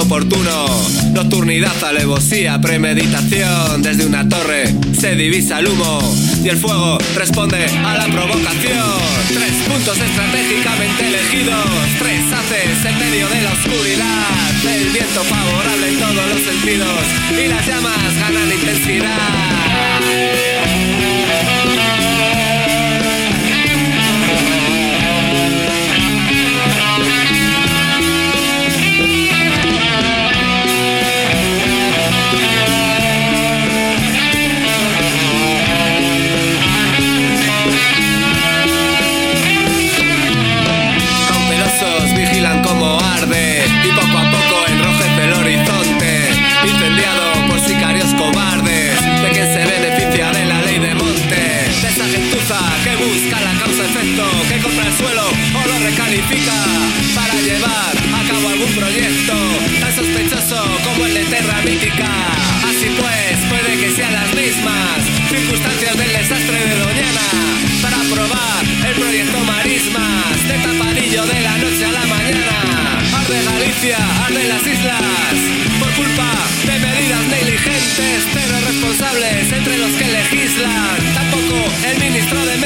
oportuno. Nocturnidad, alevosía, premeditación. Desde una torre se divisa el humo y el fuego responde a la provocación. Tres puntos estratégicamente elegidos, tres haces en medio de la oscuridad. El viento favorable en todos los sentidos y las llamas ganan intensidad. Para llevar a cabo algún proyecto tan sospechoso como el de Terra Mítica. Así pues, puede que sean las mismas circunstancias del desastre de Doñana para probar el proyecto Marismas de tapadillo de la noche a la mañana. Arde Galicia, arde las islas por culpa de medidas negligentes, pero responsables entre los que legislan. Tampoco el ministro de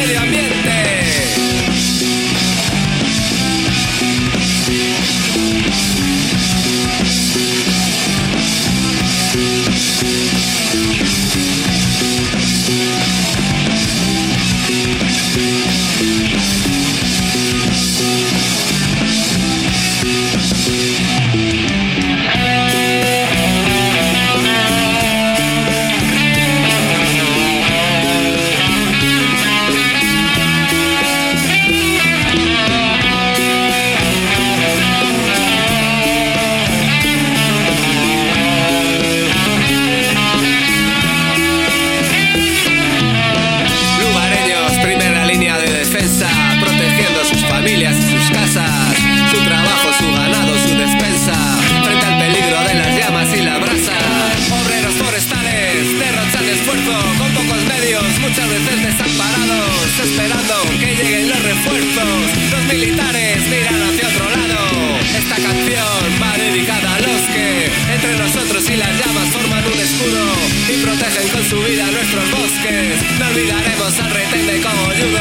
protegen con su vida nuestros bosques. No olvidaremos al retén de Cogolludo.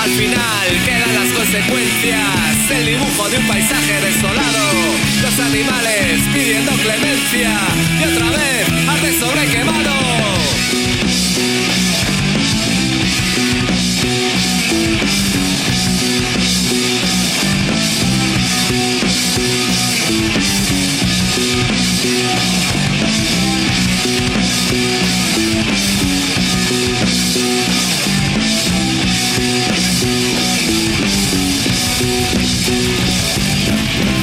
Al final quedan las consecuencias, el dibujo de un paisaje desolado. Los animales pidiendo clemencia y otra vez arde sobre quemado. Thank you.